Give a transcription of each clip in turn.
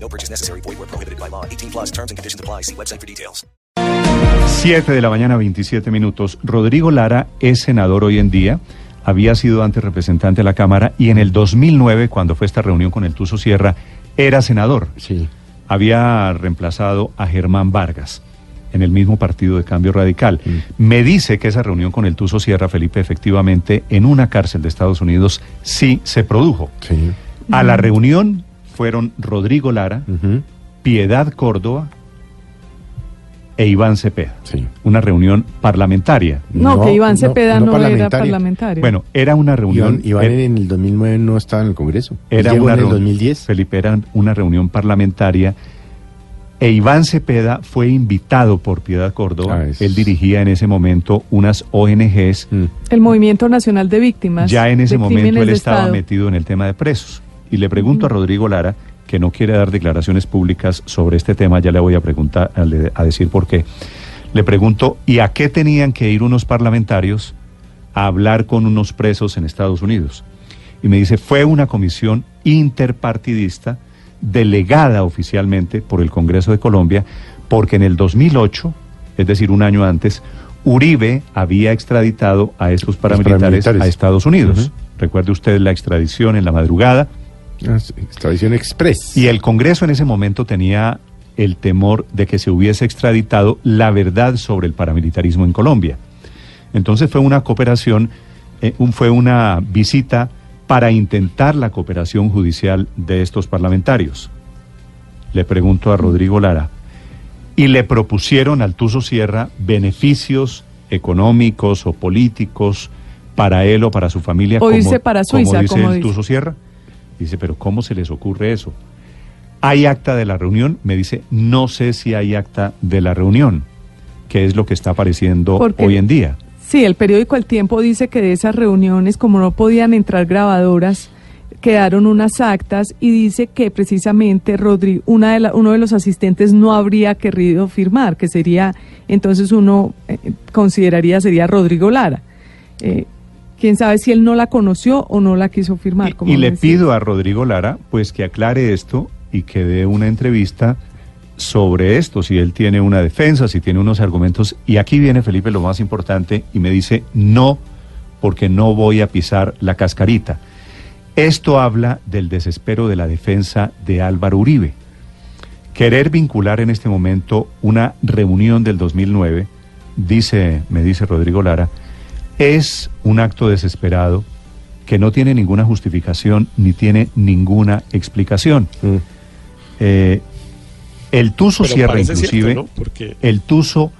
No purchase necessary. Void where prohibited by law. 18 plus terms and conditions apply. See website for details. 7 de la mañana, 27 minutos. Rodrigo Lara es senador hoy en día. Había sido antes representante de la Cámara y en el 2009, cuando fue esta reunión con el Tuso Sierra, era senador. Sí. Había reemplazado a Germán Vargas en el mismo partido de Cambio Radical. Me dice que esa reunión con el Tuso Sierra, Felipe, efectivamente, en una cárcel de Estados Unidos sí se produjo. Sí. A la reunión fueron Rodrigo Lara. Piedad Córdoba e Iván Cepeda. Sí. Una reunión parlamentaria. No, que Iván Cepeda no, era parlamentaria. parlamentario. Bueno, era una reunión. Iván, Iván er- en el 2009 no estaba en el Congreso. Era una en el reunión- 2010. Felipe, era una reunión parlamentaria. E Iván Cepeda fue invitado por Piedad Córdoba. Ah, es- Él dirigía en ese momento unas ONGs. Mm. el Movimiento Nacional de Víctimas. Ya en ese momento él estaba Estado. metido en el tema de presos. Y le pregunto a Rodrigo Lara, que no quiere dar declaraciones públicas sobre este tema, ya le voy a preguntar, a, decir por qué. Le pregunto, ¿y a qué tenían que ir unos parlamentarios a hablar con unos presos en Estados Unidos? Y me dice, fue una comisión interpartidista delegada oficialmente por el Congreso de Colombia, porque en el 2008, es decir, un año antes, Uribe había extraditado a estos paramilitares, paramilitares. a Estados Unidos. Recuerde usted la extradición en la madrugada. Extradición Express. Y el Congreso en ese momento tenía el temor de que se hubiese extraditado la verdad sobre el paramilitarismo en Colombia. Entonces fue una cooperación, eh, un- fue una visita para intentar la cooperación judicial de estos parlamentarios. Le pregunto a Rodrigo Lara, y le propusieron al Tuso Sierra beneficios económicos o políticos para él o para su familia. O irse para Suiza, dice como el dice. Tuso Sierra. Dice, pero ¿cómo se les ocurre eso? ¿Hay acta de la reunión? Me dice, no sé si hay acta de la reunión, que es lo que está apareciendo Porque- hoy en día. Sí, el periódico El Tiempo dice que de esas reuniones, como no podían entrar grabadoras, quedaron unas actas y dice que precisamente Rodri, una de la- uno de los asistentes no habría querido firmar, que sería, entonces uno eh, consideraría sería Rodrigo Lara. Eh, Quién sabe si él no la conoció o no la quiso firmar. como Y, y le decía. pido a Rodrigo Lara, pues que aclare esto y que dé una entrevista sobre esto, si él tiene una defensa, si tiene unos argumentos. Y aquí viene Felipe lo más importante y me dice, no, porque no voy a pisar la cascarita. Esto habla del desespero de la defensa de Álvaro Uribe. Querer vincular en este momento una reunión del 2009, dice, me dice Rodrigo Lara, es un acto desesperado que no tiene ninguna justificación ni tiene ninguna explicación. Mm. Eh, el Tuso Pero Sierra, parece inclusive, cierto, ¿no? Porque el Tuso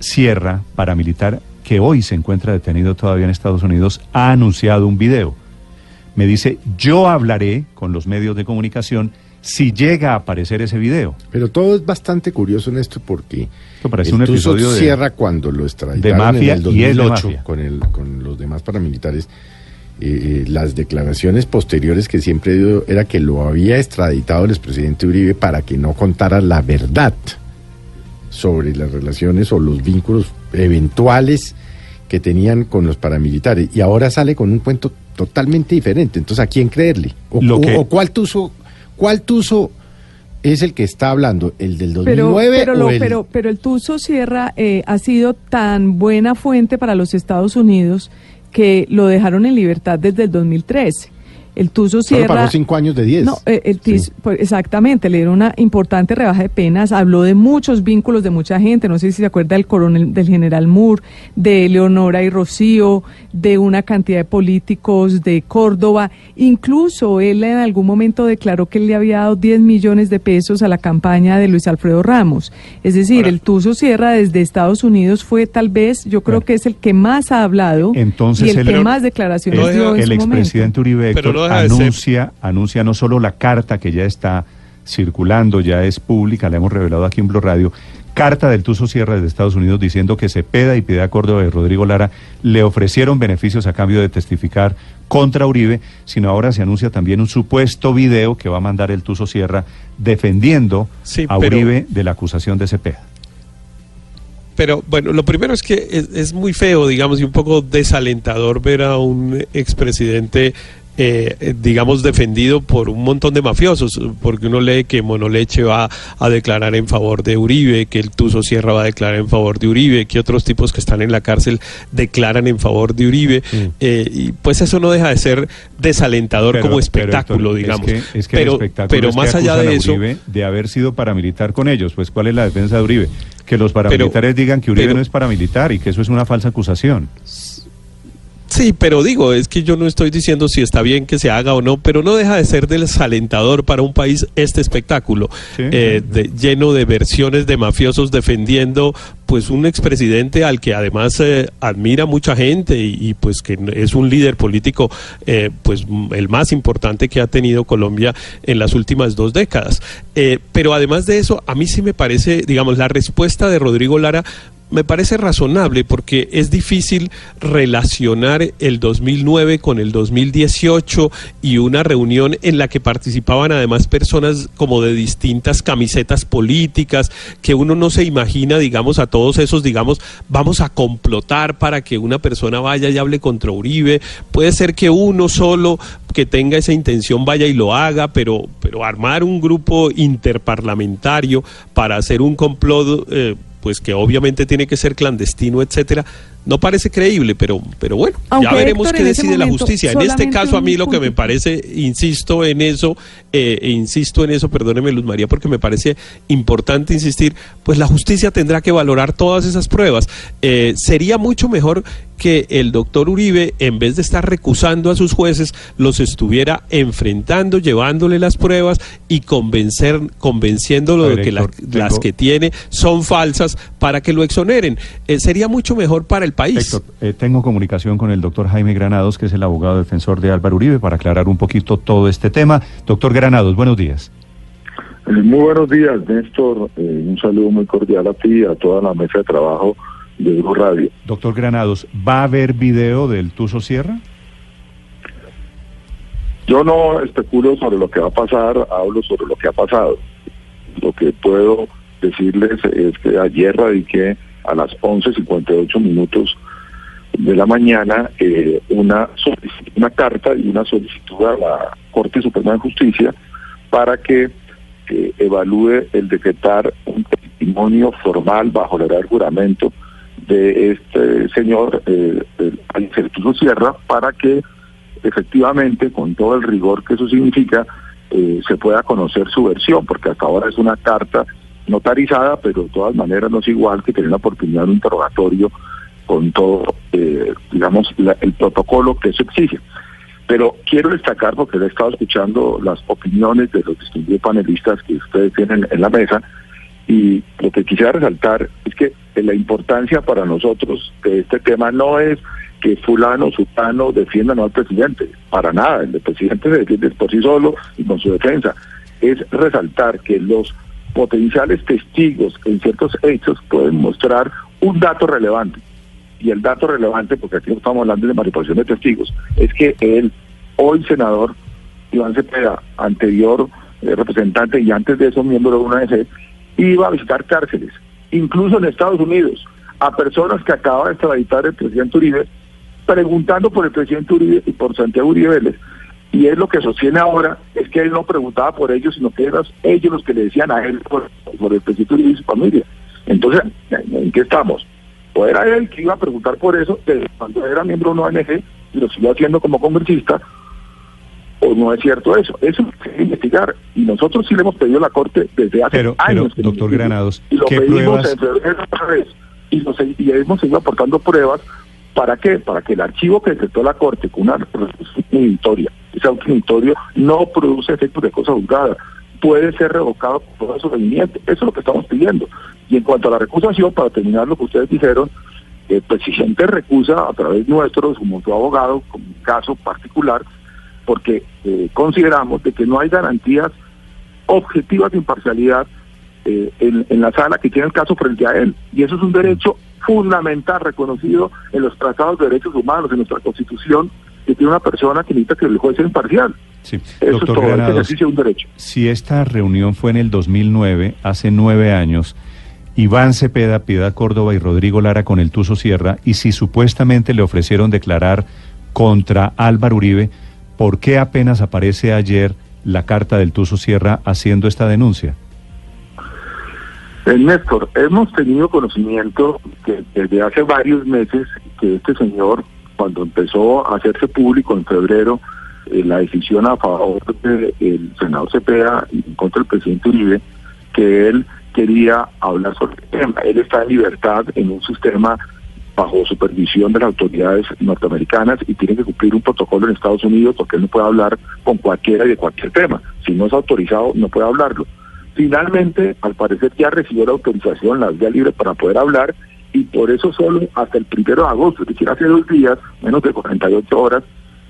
Sierra, paramilitar, que hoy se encuentra detenido todavía en Estados Unidos, ha anunciado un video. Me dice, yo hablaré con los medios de comunicación si llega a aparecer ese video. Pero todo es bastante curioso en esto porque Esto parece un episodio de- Sierra cuando lo de mafia en el y es de 2008 mafia. con, el, con los demás paramilitares, eh, eh, las declaraciones posteriores que siempre dio era que lo había extraditado el expresidente Uribe para que no contara la verdad sobre las relaciones o los vínculos eventuales que tenían con los paramilitares. Y ahora sale con un cuento totalmente diferente. Entonces, ¿a quién creerle? ¿O, Lo o- que- o cuál tuzo, cuál tuzo es el que está hablando? ¿El del Pero, 2009 pero, o el- pero, pero el Tuso Sierra eh, ha sido tan buena fuente para los Estados Unidos que lo dejaron en libertad desde el 2013. El Tuso Solo Sierra... pagó cinco años de 10. No, eh, el TIS, Sí. pues, exactamente, le dieron una importante rebaja de penas, habló de muchos vínculos de mucha gente, no sé si se acuerda del coronel, del general Moore, de Leonora y Rocío, de una cantidad de políticos de Córdoba, incluso él en algún momento declaró que él le había dado 10 millones de pesos a la campaña de Luis Alfredo Ramos. Es decir, Ahora- el Tuso Sierra desde Estados Unidos fue tal vez, yo creo Bueno. que es el que más ha hablado Entonces y el que Pero más declaraciones dio en el expresidente Uribe Pero Héctor, de ser- anuncia, anuncia no solo la carta que ya está circulando, ya es pública, la hemos revelado aquí en Blue Radio, carta del Tuso Sierra desde Estados Unidos diciendo que Cepeda y Piedad Córdoba y Rodrigo Lara le ofrecieron beneficios a cambio de testificar contra Uribe, sino ahora se anuncia también un supuesto video que va a mandar el Tuso Sierra defendiendo a Uribe de la acusación de Cepeda. Pero bueno, lo primero es que es, es, muy feo, digamos, y un poco desalentador ver a un expresidente eh, digamos, defendido por un montón de mafiosos, porque uno lee que Monoleche va a declarar en favor de Uribe, que el Tuso Sierra va a declarar en favor de Uribe, que otros tipos que están en la cárcel declaran en favor de Uribe, mm. eh, y pues eso no deja de ser desalentador como espectáculo, digamos. Es que, pero, pero más allá de eso... de haber sido paramilitar con ellos, pues ¿cuál es la defensa de Uribe? Que los paramilitares digan que Uribe no es paramilitar y que eso es una falsa acusación. Sí, pero digo, es que yo no estoy diciendo si está bien que se haga o no, pero no deja de ser desalentador para un país este espectáculo, eh, lleno de versiones de mafiosos defendiendo pues un expresidente al que además eh, admira mucha gente y, pues que es un líder político eh, pues el más importante que ha tenido Colombia en las últimas dos décadas. pero además de eso, a mí sí me parece, digamos, la respuesta de Rodrigo Lara me parece razonable porque es difícil relacionar el 2009 con el 2018 y una reunión en la que participaban además personas como de distintas camisetas políticas, que uno no se imagina, digamos, a todos esos, digamos, vamos a complotar para que una persona vaya y hable contra Uribe. Puede ser que uno solo que tenga esa intención vaya y lo haga, pero, pero armar un grupo interparlamentario para hacer un complot... Eh, pues que obviamente tiene que ser clandestino, etcétera, no parece creíble, pero, pero bueno, ya veremos qué decide la justicia. En este caso, a mí lo que me parece, insisto en eso, eh, e insisto en eso, perdóneme Luz María, porque me parece importante insistir, pues la justicia tendrá que valorar todas esas pruebas. Eh, sería mucho mejor que el doctor Uribe, en vez de estar recusando a sus jueces, los estuviera enfrentando, llevándole las pruebas y convencer, convenciéndolo de que las que tiene son falsas para que lo exoneren. Eh, sería mucho mejor para el país. Héctor, eh, tengo comunicación con el doctor Jaime Granados, que es el abogado defensor de Álvaro Uribe, para aclarar un poquito todo este tema. Doctor Granados, buenos días. Eh, muy buenos días, Néstor. Eh, un saludo muy cordial a ti y a toda la mesa de trabajo de Blue Radio. Doctor Granados, ¿va a haber video del Tuso Sierra? Yo no especulo sobre lo que va a pasar, hablo sobre lo que ha pasado. Lo que puedo decirles es que ayer radiqué a las 11.58 minutos de la mañana eh, una, una carta y una solicitud a la Corte Suprema de Justicia para que eh, evalúe el decretar un testimonio formal bajo el juramento de este señor eh, Sierra para que efectivamente, con todo el rigor que eso significa, eh, se pueda conocer su versión, porque hasta ahora es una carta notarizada, pero de todas maneras no es igual que tener la oportunidad de un interrogatorio con todo, eh, digamos, el protocolo que eso exige. Pero quiero destacar, porque he estado escuchando las opiniones de los distinguidos panelistas que ustedes tienen en la mesa, y lo que quisiera resaltar es que la importancia para nosotros de este tema no es que fulano, sultano defiendan al presidente, para nada, el presidente se defiende por sí solo y con su defensa, es resaltar que los potenciales testigos en ciertos hechos pueden mostrar un dato relevante. Y el dato relevante, porque aquí estamos hablando de manipulación de testigos, es que el hoy senador Iván Cepeda, anterior eh, representante y antes de eso miembro de una ONG, iba a visitar cárceles, incluso en Estados Unidos, a personas que acaba de extraditar el presidente Uribe, preguntando por el presidente Uribe y por Santiago Uribe y es lo que sostiene ahora, es que él no preguntaba por ellos, sino que eran ellos los que le decían a él por, el presidente y su familia. Entonces, ¿en qué estamos? O era él que iba a preguntar por eso desde cuando era miembro de una ONG y lo siguió haciendo como congresista, o no es cierto eso. Eso hay que investigar. Y nosotros sí le hemos pedido a la Corte desde hace años. Pero, doctor Granados, y lo pedimos en febrero otra vez. Y, nos, y hemos seguido aportando pruebas ¿Para qué? Para que el archivo que decretó la Corte con una resolución ese auto no produce efectos de cosa juzgada, puede ser revocado por su rendimiento. Eso es lo que estamos pidiendo. Y en cuanto a la recusación, para terminar lo que ustedes dijeron, el presidente recusa a través nuestro, como su abogado, como un caso particular, porque eh, consideramos de que no hay garantías objetivas de imparcialidad eh, en, en la sala que tiene el caso frente a él. Y eso es un derecho fundamental reconocido en los tratados de derechos humanos, en nuestra constitución, que tiene una persona que necesita que el juez sea imparcial. Sí. Eso Doctor es todo, el Granados, ejercicio de un derecho. si esta reunión fue en el 2009, hace nueve años, Iván Cepeda, Piedad Córdoba y Rodrigo Lara con el Tuzo Sierra, y si supuestamente le ofrecieron declarar contra Álvaro Uribe, ¿por qué apenas aparece ayer la carta del Tuzo Sierra haciendo esta denuncia? Eh, Néstor, hemos tenido conocimiento que desde hace varios meses que este señor, cuando empezó a hacerse público en febrero eh, la decisión a favor del senador Cepeda y contra del presidente Uribe, que él quería hablar sobre el tema. Él está en libertad en un sistema bajo supervisión de las autoridades norteamericanas y tiene que cumplir un protocolo en Estados Unidos porque él no puede hablar con cualquiera y de cualquier tema. Si no es autorizado, no puede hablarlo. Finalmente, al parecer ya recibió la autorización, la vía libre para poder hablar y por eso solo hasta el primero de agosto, es decir, hace dos días, menos de 48 horas,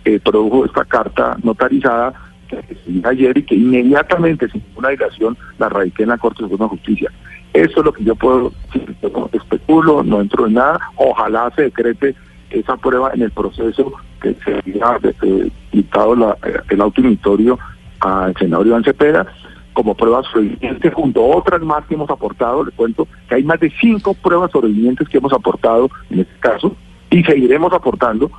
eh, produjo esta carta notarizada ayer y que inmediatamente, sin ninguna dilación, la radiqué en la Corte Suprema de Justicia. Eso es lo que yo puedo decir. No especulo, no entro en nada. Ojalá se decrete esa prueba en el proceso que se había eh, dictado la- eh, el autoinvitorio al senador Iván Cepeda como pruebas sobrevivientes junto a otras más que hemos aportado. Le cuento que hay más de cinco pruebas sobrevivientes que hemos aportado en este caso y seguiremos aportando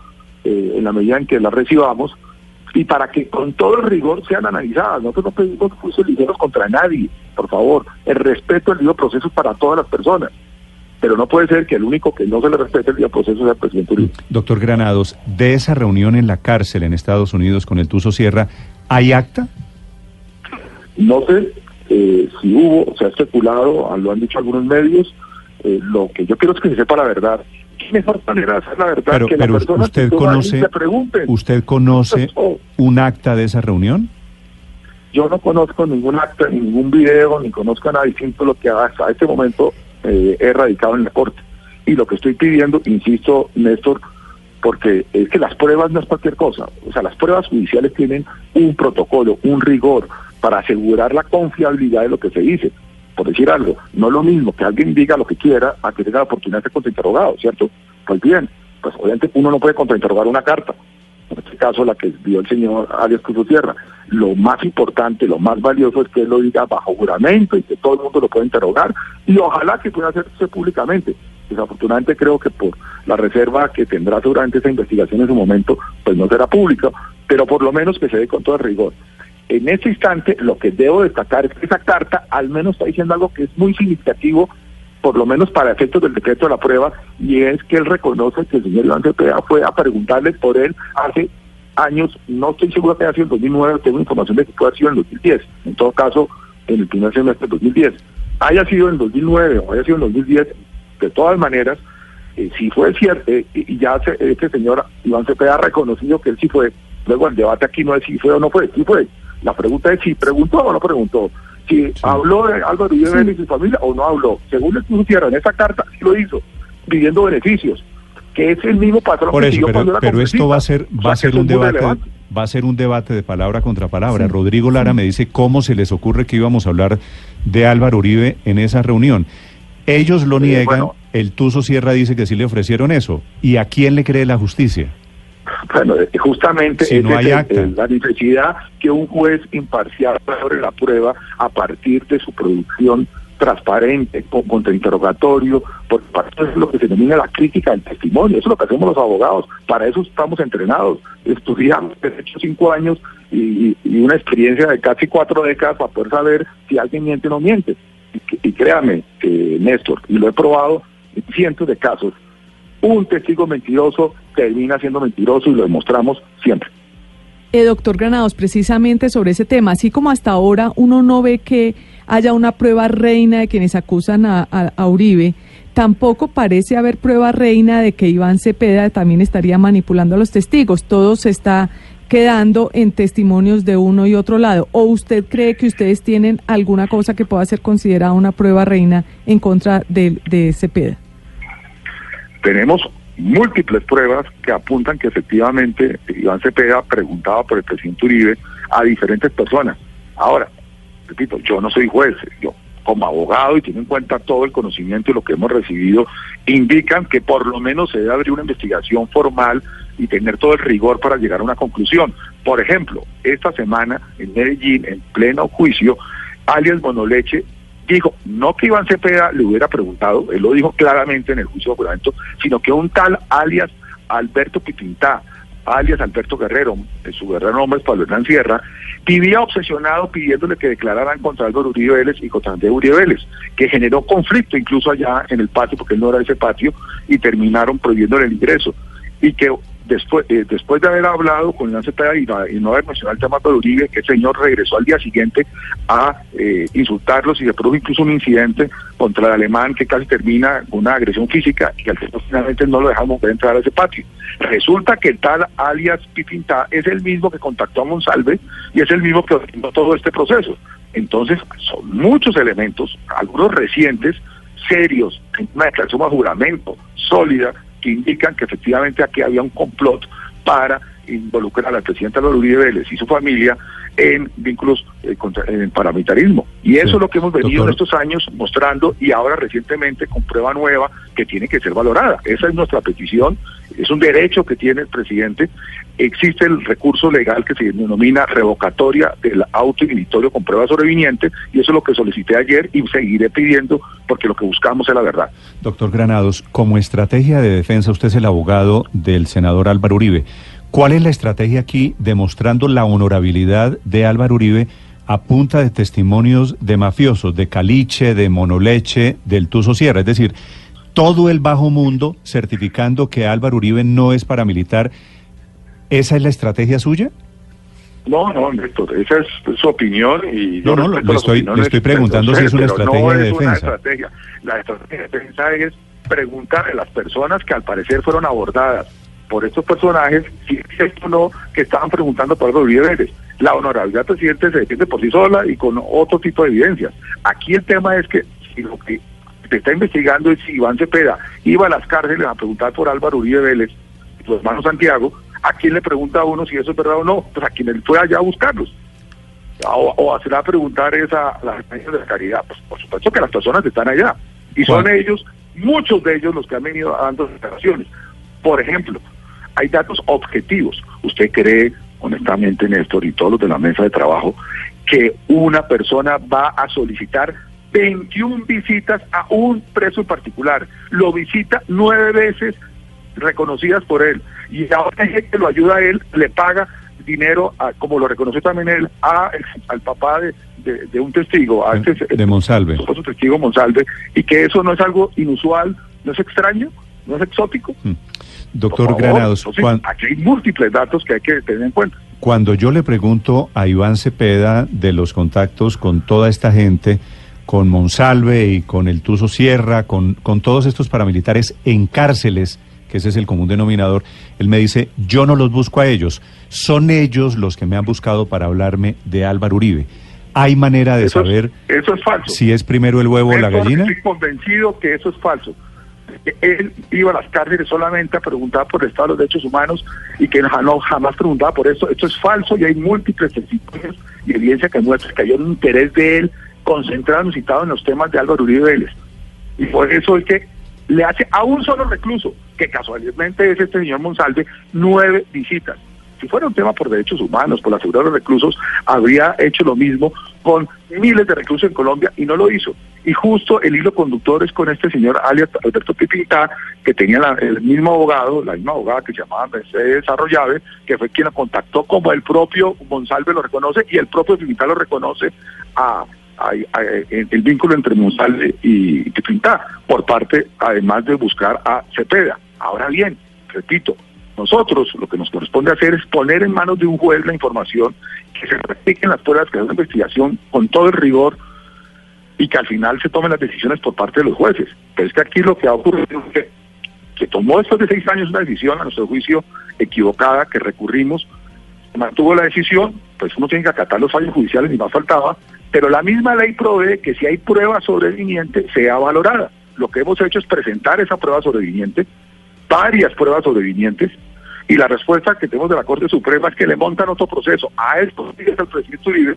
eh, en la medida en que las recibamos y para que con todo el rigor sean analizadas. Nosotros no pedimos juicios ligeros contra nadie, por favor. El respeto al debido proceso es para todas las personas. Pero no puede ser que el único que no se le respete el debido proceso sea el presidente Uribe. Doctor Granados, de esa reunión en la cárcel en Estados Unidos con el Tuzo Sierra, ¿hay acta? No sé eh, si hubo, se ha especulado, lo han dicho algunos medios. eh, lo que yo quiero es que se sepa la verdad. ¿Qué mejor manera de hacer la verdad Pero, que pero las personas usted que conoce, se pregunten? ¿usted conoce Oh, un acta de esa reunión? Yo no conozco ningún acta, ni ningún video, ni conozco nada distinto a lo que hasta este momento eh, he radicado en la Corte. Y lo que estoy pidiendo, insisto, Néstor, porque es que las pruebas no es cualquier cosa. O sea, las pruebas judiciales tienen un protocolo, un rigor para asegurar la confiabilidad de lo que se dice. Por decir algo, no es lo mismo que alguien diga lo que quiera a que tenga la oportunidad de ser contrainterrogado, ¿cierto? Pues bien, pues obviamente uno no puede contrainterrogar una carta en este caso la que vio el señor Arias Cruz Tierra. Lo más importante, lo más valioso es que él lo diga bajo juramento y que todo el mundo lo pueda interrogar y ojalá que pueda hacerse públicamente. Desafortunadamente creo que por la reserva que tendrá seguramente esa investigación en su momento, pues no será pública, pero por lo menos que se dé con todo el rigor. En este instante lo que debo destacar es que esa carta al menos está diciendo algo que es muy significativo por lo menos para efectos del decreto de la prueba, y es que él reconoce que el señor Iván Cepeda fue a preguntarle por él hace años, no estoy seguro que haya sido en 2009, tengo información de que puede haber sido en 2010, en todo caso en el primer semestre del 2010. Haya sido en 2009 o haya sido en 2010, de todas maneras, eh, si fue cierto, eh, y ya se- este señor Iván Cepeda ha reconocido que él sí fue, luego el debate aquí no es si fue o no fue, sí fue. La pregunta es si preguntó o no preguntó. Si habló de Álvaro Uribe Vélez y su familia o no habló. Según el Cruz Tierra, en esa carta sí lo hizo, pidiendo beneficios, que es el mismo patrón Por que eso, siguió pero, cuando pero esto va a ser va O a ser que un debate va a ser un debate de palabra contra palabra. Rodrigo Lara me dice cómo se les ocurre que íbamos a hablar de Álvaro Uribe en esa reunión. Ellos lo niegan, bueno. el Tuzo Sierra dice que sí le ofrecieron eso. ¿Y a quién le cree la justicia? Bueno, eh, justamente Si no es la necesidad que un juez imparcial sobre la prueba a partir de su producción transparente, con contrainterrogatorio, porque para eso es lo que se denomina la crítica del testimonio, eso es lo que hacemos los abogados, para eso estamos entrenados, estudiamos derecho cinco años y, una experiencia de casi cuatro décadas para poder saber si alguien miente o no miente. Y, y créame, eh, Néstor, y lo he probado en cientos de casos, un testigo mentiroso termina siendo mentiroso y lo demostramos siempre. Eh, doctor Granados, precisamente sobre ese tema, así como hasta ahora uno no ve que haya una prueba reina de quienes acusan a, Uribe, tampoco parece haber prueba reina de que Iván Cepeda también estaría manipulando a los testigos. Todo se está quedando en testimonios de uno y otro lado. ¿O usted cree que ustedes tienen alguna cosa que pueda ser considerada una prueba reina en contra de, de Cepeda? Tenemos múltiples pruebas que apuntan que efectivamente Iván Cepeda preguntaba por el presidente Uribe a diferentes personas. Ahora, repito, yo no soy juez, yo como abogado y tiene en cuenta todo el conocimiento y lo que hemos recibido, indican que por lo menos se debe abrir una investigación formal y tener todo el rigor para llegar a una conclusión. Por ejemplo, esta semana en Medellín, en pleno juicio, alias Bonoleche dijo, no que Iván Cepeda le hubiera preguntado, él lo dijo claramente en el juicio de juramento, sino que un tal alias Alberto Pitintá, alias Alberto Guerrero, su verdadero nombre es Pablo Hernán Sierra, vivía obsesionado pidiéndole que declararan contra Álvaro Uribe Vélez y contra Andrés Uribe Vélez, que generó conflicto incluso allá en el patio, porque él no era ese patio, y terminaron prohibiéndole el ingreso. Y que después, eh, después de haber hablado con Lance Cepeda y, no haber mencionado el tema de Uribe, que el señor regresó al día siguiente a eh, insultarlos y se produjo incluso un incidente contra el alemán que casi termina con una agresión física y al final finalmente no lo dejamos ver entrar a ese patio. Resulta que el tal alias Pipinta es el mismo que contactó a Monsalve y es el mismo que ordenó todo este proceso. Entonces, son muchos elementos, algunos recientes, serios, una declaración de juramento sólida, indican que efectivamente aquí había un complot para involucrar al presidente Álvaro Uribe Vélez y su familia en vínculos eh, contra, en paramilitarismo. Y eso es lo que hemos venido en estos años mostrando y ahora recientemente con prueba nueva que tiene que ser valorada. Esa es nuestra petición, es un derecho que tiene el presidente. Existe el recurso legal que se denomina revocatoria del auto inhibitorio con prueba sobreviniente y eso es lo que solicité ayer y seguiré pidiendo porque lo que buscamos es la verdad. Doctor Granados, como estrategia de defensa, usted es el abogado del senador Álvaro Uribe. ¿Cuál es la estrategia aquí demostrando la honorabilidad de Álvaro Uribe a punta de testimonios de mafiosos, de Caliche, de Monoleche, del Tuso Sierra? Es decir, todo el bajo mundo certificando que Álvaro Uribe no es paramilitar. ¿Esa es la estrategia suya? No, no, Néstor, esa es su opinión y no, no, le estoy, le estoy preguntando si es una estrategia de defensa. estrategia. La estrategia de defensa es preguntar a las personas que al parecer fueron abordadas por estos personajes, si es o no, que estaban preguntando por los Vélez. La honorabilidad del presidente se defiende por sí sola y con otro tipo de evidencias. Aquí el tema es que si lo que se está investigando es si Iván Cepeda iba a las cárceles a preguntar por Álvaro Uribe Vélez, su hermano Santiago, ¿a quién le pregunta a uno si eso es verdad o no? Pues a quien él fue allá a buscarlos. O, o hacerá preguntar esa a las agencias de la caridad. Pues por supuesto que las personas están allá. Y son ellos, muchos de ellos, los que han venido dando declaraciones. Por ejemplo, hay datos objetivos. ¿Usted cree, honestamente, Néstor, y todos los de la mesa de trabajo, que una persona va a solicitar 21 visitas a un preso en particular? Lo visita nueve veces reconocidas por él. Y ahora hay gente que lo ayuda a él, le paga dinero, como lo reconoció también él, a, al papá de, un testigo, a este, de Monsalve. testigo Monsalve, y que eso no es algo inusual, no es extraño, no es exótico. Mm. Doctor Granados, aquí hay múltiples datos que hay que tener en cuenta. Cuando yo le pregunto a Iván Cepeda de los contactos con toda esta gente, con Monsalve y con el Tuso Sierra, con, con todos estos paramilitares en cárceles, que ese es el común denominador, él me dice, yo no los busco a ellos, son ellos los que me han buscado para hablarme de Álvaro Uribe. ¿Hay manera de saber eso es falso. si es primero el huevo o la gallina? Estoy convencido que eso es falso él iba a las cárceles solamente a preguntar por el estado de los derechos humanos y que no, jamás preguntaba por esto. Esto es falso y hay múltiples testimonios y evidencia que muestra que hay un interés de él concentrado, citado en los temas de Álvaro Uribe Vélez. Y por eso es que le hace a un solo recluso, que casualmente es este señor Monsalve, nueve visitas. Si fuera un tema por derechos humanos, por la seguridad de los reclusos, habría hecho lo mismo con miles de reclusos en Colombia y no lo hizo. Y justo el hilo conductor es con este señor alias Alberto Pipita, que tenía el mismo abogado, la misma abogada que se llamaba Mercedes Arroyave, que fue quien lo contactó, como el propio Monsalve lo reconoce y el propio Pipita lo reconoce a, el vínculo entre Monsalve y Pipita, por parte, además de buscar a Cepeda. Ahora bien, repito, nosotros lo que nos corresponde hacer es poner en manos de un juez la información, que se practiquen las pruebas, que hagan investigación con todo el rigor y que al final se tomen las decisiones por parte de los jueces. Pero es que aquí lo que ha ocurrido es que, que tomó después de seis años una decisión, a nuestro juicio, equivocada, que recurrimos, mantuvo la decisión, pues uno tiene que acatar los fallos judiciales y más faltaba, pero la misma ley provee que si hay prueba sobreviviente sea valorada. Lo que hemos hecho es presentar esa prueba sobreviviente, varias pruebas sobrevivientes, y la respuesta que tenemos de la Corte Suprema es que le montan otro proceso a esto, el presidente Uribe,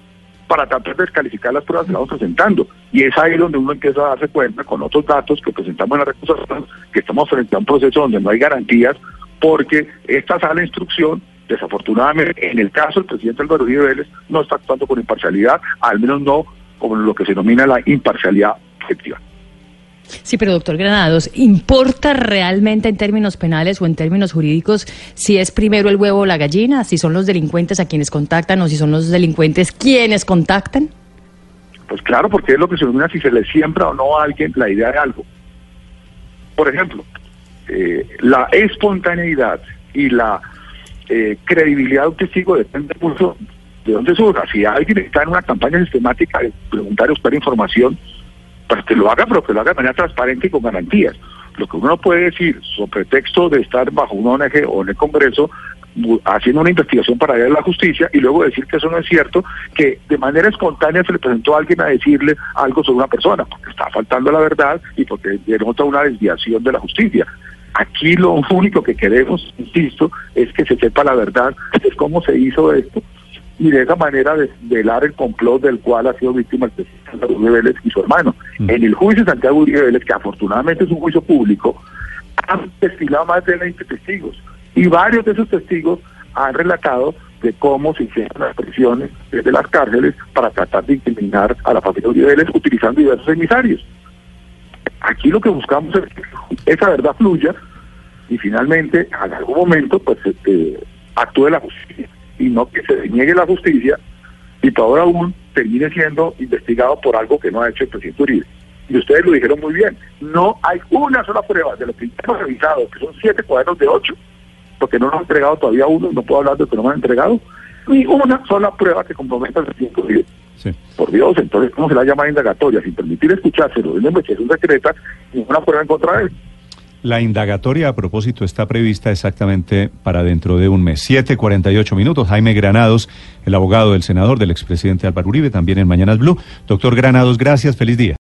para tratar de descalificar las pruebas que estamos presentando. Y es ahí donde uno empieza a darse cuenta con otros datos que presentamos en la recusación, que estamos frente a un proceso donde no hay garantías, porque esta sala de instrucción, desafortunadamente, en el caso del presidente Álvaro Uribe Vélez, no está actuando con imparcialidad, al menos no como lo que se denomina la imparcialidad objetiva. Sí, pero doctor Granados, ¿importa realmente en términos penales o en términos jurídicos si es primero el huevo o la gallina? Si son los delincuentes a quienes contactan o si son los delincuentes quienes contactan? Pues claro, porque es lo que se denomina si se le siembra o no a alguien la idea de algo. Por ejemplo, eh, la espontaneidad y la eh, credibilidad de un testigo depende mucho de dónde surja. Si alguien está en una campaña sistemática de preguntar y buscar información, para que lo haga, pero que lo haga de manera transparente y con garantías. Lo que uno no puede decir, sobre pretexto de estar bajo una ONG o en el Congreso, haciendo una investigación para ir a la justicia y luego decir que eso no es cierto, que de manera espontánea se le presentó a alguien a decirle algo sobre una persona, porque está faltando la verdad y porque denota una desviación de la justicia. Aquí lo único que queremos, insisto, es que se sepa la verdad, es cómo se hizo esto, y de esa manera desvelar el complot del cual ha sido víctima el presidente Santiago Vélez y su hermano. Mm. En el juicio de Santiago Uribe Vélez, que afortunadamente es un juicio público, han desfilado más de 20 testigos y varios de esos testigos han relatado de cómo se hicieron las presiones desde las cárceles para tratar de incriminar a la familia Uribe Vélez utilizando diversos emisarios. Aquí lo que buscamos es que esa verdad fluya y finalmente en algún momento pues este, actúe la justicia y no que se niegue la justicia y ahora aún termine siendo investigado por algo que no ha hecho el presidente Uribe. Y ustedes lo dijeron muy bien, no hay una sola prueba de lo que hemos revisado, que son siete cuadernos de ocho, porque no nos han entregado todavía uno, no puedo hablar de que no me han entregado, ni una sola prueba que comprometa al presidente Uribe. Por Dios, entonces, ¿cómo se la llama indagatoria? Sin permitir escuchárselo de una investigación secreta, ninguna prueba en contra de él. La indagatoria a propósito está prevista exactamente para dentro de un mes. 7.48 minutos. Jaime Granados, el abogado del senador, del expresidente Álvaro Uribe, también en Mañanas Blue. Doctor Granados, gracias. Feliz día.